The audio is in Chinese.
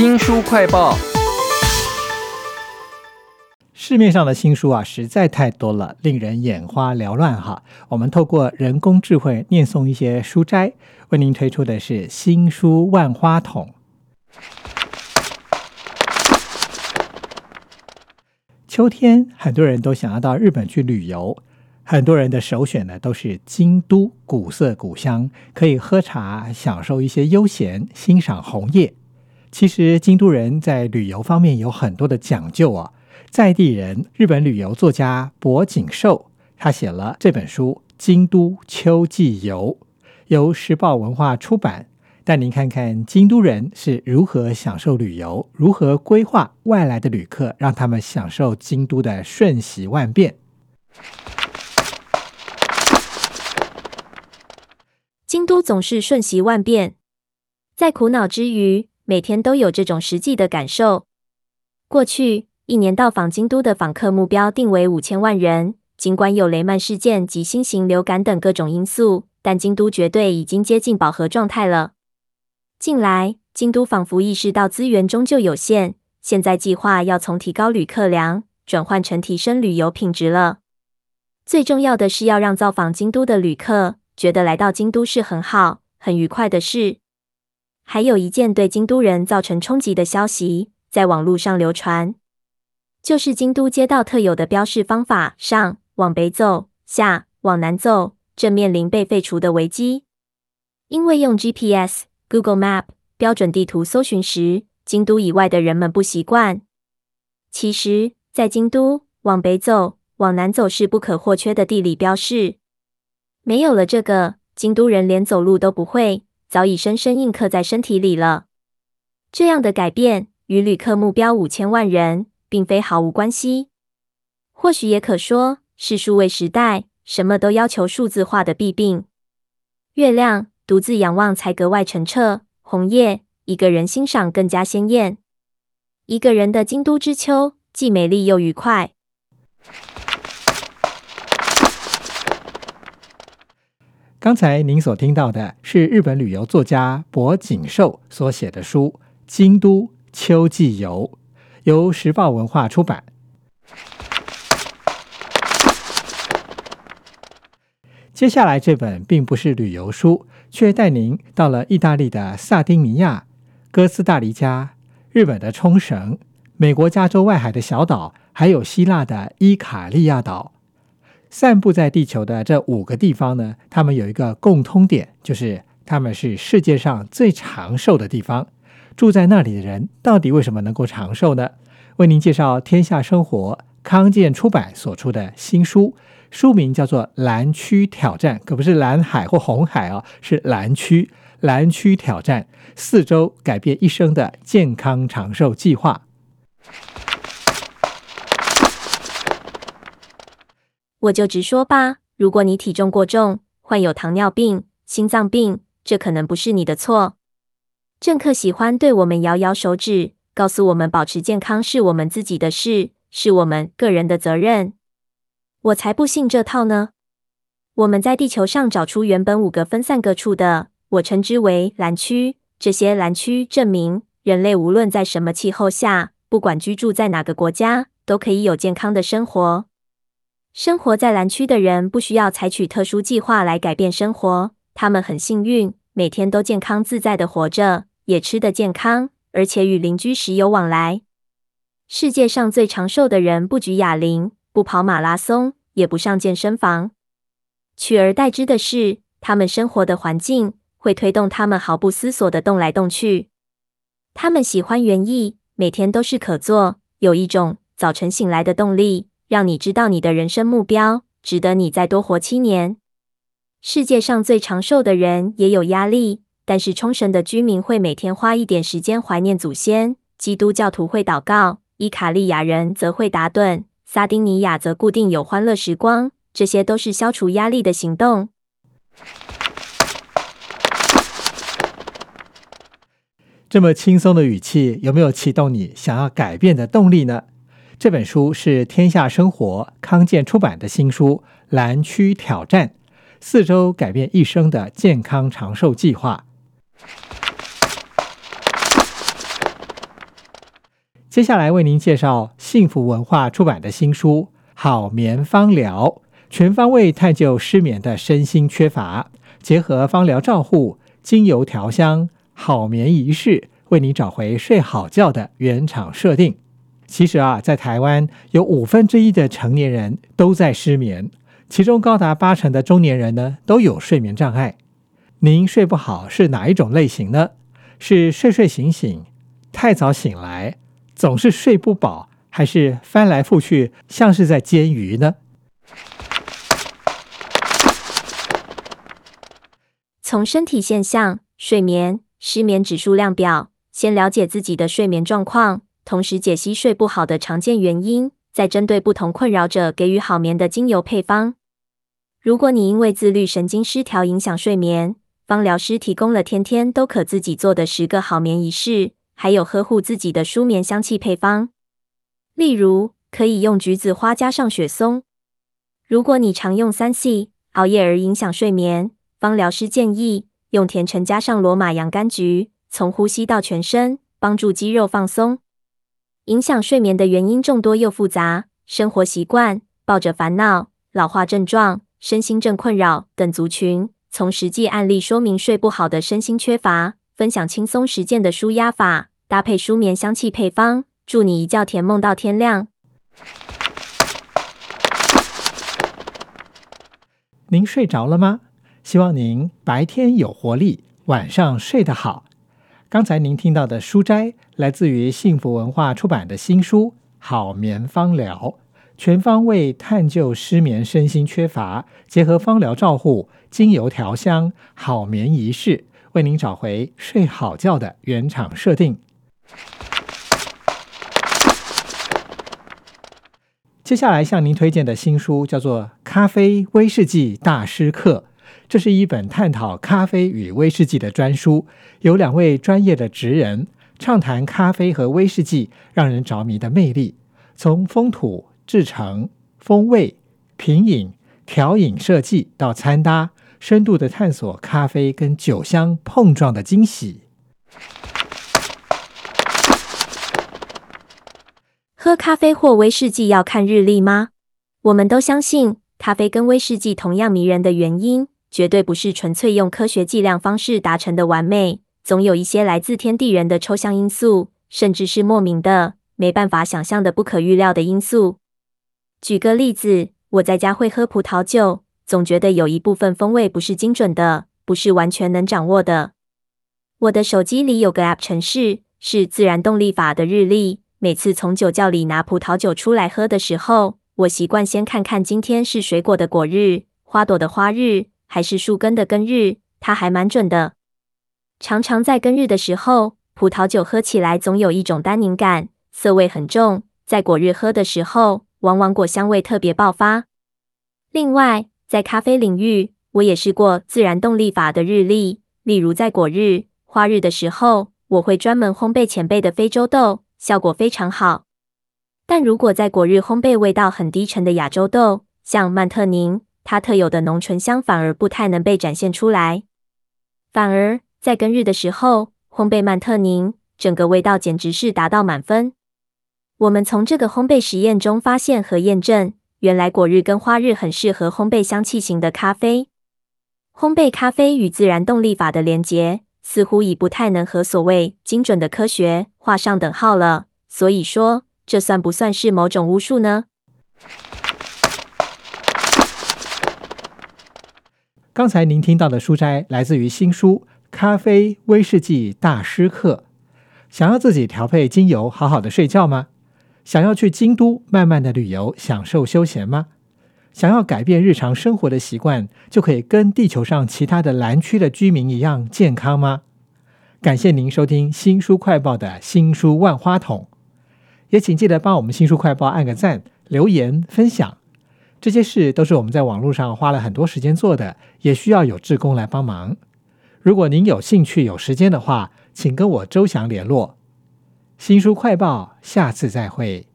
新书快报。市面上的新书啊，实在太多了，令人眼花缭乱哈。我们透过人工智慧念诵一些书摘，为您推出的是新书万花筒。秋天，很多人都想要到日本去旅游，很多人的首选呢都是京都，古色古香，可以喝茶，享受一些悠闲，欣赏红叶。其实京都人在旅游方面有很多的讲究啊。在地人、日本旅游作家博景寿，他写了这本书《京都秋季游》，由时报文化出版。带您看看京都人是如何享受旅游，如何规划外来的旅客，让他们享受京都的瞬息万变。京都总是瞬息万变，在苦恼之余，每天都有这种实际的感受。过去。一年到访京都的访客目标定为五千万人。尽管有雷曼事件及新型流感等各种因素，但京都绝对已经接近饱和状态了。近来，京都仿佛意识到资源终究有限，现在计划要从提高旅客量转换成提升旅游品质了。最重要的是要让造访京都的旅客觉得来到京都是很好、很愉快的事。还有一件对京都人造成冲击的消息，在网络上流传。就是京都街道特有的标示方法，上往北走，下往南走，正面临被废除的危机。因为用 GPS、Google Map 标准地图搜寻时，京都以外的人们不习惯。其实，在京都，往北走、往南走是不可或缺的地理标示。没有了这个，京都人连走路都不会，早已深深印刻在身体里了。这样的改变与旅客目标五千万人。并非毫无关系，或许也可说是数位时代什么都要求数字化的弊病。月亮独自仰望才格外澄澈，红叶一个人欣赏更加鲜艳。一个人的京都之秋，既美丽又愉快。刚才您所听到的是日本旅游作家博景寿所写的书《京都秋季游》。由时报文化出版。接下来这本并不是旅游书，却带您到了意大利的萨丁尼亚、哥斯达黎加、日本的冲绳、美国加州外海的小岛，还有希腊的伊卡利亚岛。散布在地球的这五个地方呢，它们有一个共通点，就是它们是世界上最长寿的地方。住在那里的人到底为什么能够长寿呢？为您介绍天下生活康健出版所出的新书，书名叫做《蓝区挑战》，可不是蓝海或红海哦，是蓝区蓝区挑战，四周改变一生的健康长寿计划。我就直说吧，如果你体重过重，患有糖尿病、心脏病，这可能不是你的错。政客喜欢对我们摇摇手指，告诉我们保持健康是我们自己的事，是我们个人的责任。我才不信这套呢！我们在地球上找出原本五个分散各处的，我称之为蓝区。这些蓝区证明，人类无论在什么气候下，不管居住在哪个国家，都可以有健康的生活。生活在蓝区的人不需要采取特殊计划来改变生活，他们很幸运，每天都健康自在的活着。也吃得健康，而且与邻居时有往来。世界上最长寿的人不举哑铃，不跑马拉松，也不上健身房。取而代之的是，他们生活的环境会推动他们毫不思索的动来动去。他们喜欢园艺，每天都是可做，有一种早晨醒来的动力，让你知道你的人生目标值得你再多活七年。世界上最长寿的人也有压力。但是冲绳的居民会每天花一点时间怀念祖先，基督教徒会祷告，伊卡利亚人则会打盹，萨丁尼亚则固定有欢乐时光，这些都是消除压力的行动。这么轻松的语气，有没有启动你想要改变的动力呢？这本书是天下生活康健出版的新书《蓝区挑战》，四周改变一生的健康长寿计划。接下来为您介绍幸福文化出版的新书《好眠芳疗》，全方位探究失眠的身心缺乏，结合芳疗照护、精油调香、好眠仪式，为你找回睡好觉的原厂设定。其实啊，在台湾有五分之一的成年人都在失眠，其中高达八成的中年人呢都有睡眠障碍。您睡不好是哪一种类型呢？是睡睡醒醒、太早醒来、总是睡不饱，还是翻来覆去像是在煎鱼呢？从身体现象、睡眠、失眠指数量表，先了解自己的睡眠状况，同时解析睡不好的常见原因，再针对不同困扰者给予好眠的精油配方。如果你因为自律神经失调影响睡眠，芳疗师提供了天天都可自己做的十个好眠仪式，还有呵护自己的舒眠香气配方。例如，可以用橘子花加上雪松。如果你常用三 C 熬夜而影响睡眠，芳疗师建议用甜橙加上罗马洋甘菊，从呼吸到全身，帮助肌肉放松。影响睡眠的原因众多又复杂，生活习惯、抱着烦恼、老化症状、身心症困扰等族群。从实际案例说明睡不好的身心缺乏，分享轻松实践的舒压法，搭配舒眠香气配方，祝你一觉甜梦到天亮。您睡着了吗？希望您白天有活力，晚上睡得好。刚才您听到的书斋来自于幸福文化出版的新书《好眠芳疗》。全方位探究失眠身心缺乏，结合芳疗照护、精油调香、好眠仪式，为您找回睡好觉的原厂设定。接下来向您推荐的新书叫做《咖啡威士忌大师课》，这是一本探讨咖啡与威士忌的专书，有两位专业的职人畅谈咖啡和威士忌让人着迷的魅力，从风土。制成、风味、品饮、调饮设计到餐搭，深度的探索咖啡跟酒香碰撞的惊喜。喝咖啡或威士忌要看日历吗？我们都相信，咖啡跟威士忌同样迷人的原因，绝对不是纯粹用科学计量方式达成的完美，总有一些来自天地人的抽象因素，甚至是莫名的、没办法想象的不可预料的因素。举个例子，我在家会喝葡萄酒，总觉得有一部分风味不是精准的，不是完全能掌握的。我的手机里有个 App 程式，是自然动力法的日历。每次从酒窖里拿葡萄酒出来喝的时候，我习惯先看看今天是水果的果日、花朵的花日，还是树根的根日。它还蛮准的。常常在根日的时候，葡萄酒喝起来总有一种单宁感，涩味很重。在果日喝的时候，往往果香味特别爆发。另外，在咖啡领域，我也试过自然动力法的日历。例如，在果日、花日的时候，我会专门烘焙前辈的非洲豆，效果非常好。但如果在果日烘焙味道很低沉的亚洲豆，像曼特宁，它特有的浓醇香反而不太能被展现出来。反而在根日的时候，烘焙曼特宁，整个味道简直是达到满分。我们从这个烘焙实验中发现和验证，原来果日跟花日很适合烘焙香气型的咖啡。烘焙咖啡与自然动力法的连结，似乎已不太能和所谓精准的科学画上等号了。所以说，这算不算是某种巫术呢？刚才您听到的书摘来自于新书《咖啡威士忌大师课》。想要自己调配精油，好好的睡觉吗？想要去京都慢慢的旅游，享受休闲吗？想要改变日常生活的习惯，就可以跟地球上其他的蓝区的居民一样健康吗？感谢您收听新书快报的新书万花筒，也请记得帮我们新书快报按个赞、留言、分享。这些事都是我们在网络上花了很多时间做的，也需要有志工来帮忙。如果您有兴趣、有时间的话，请跟我周翔联络。新书快报，下次再会。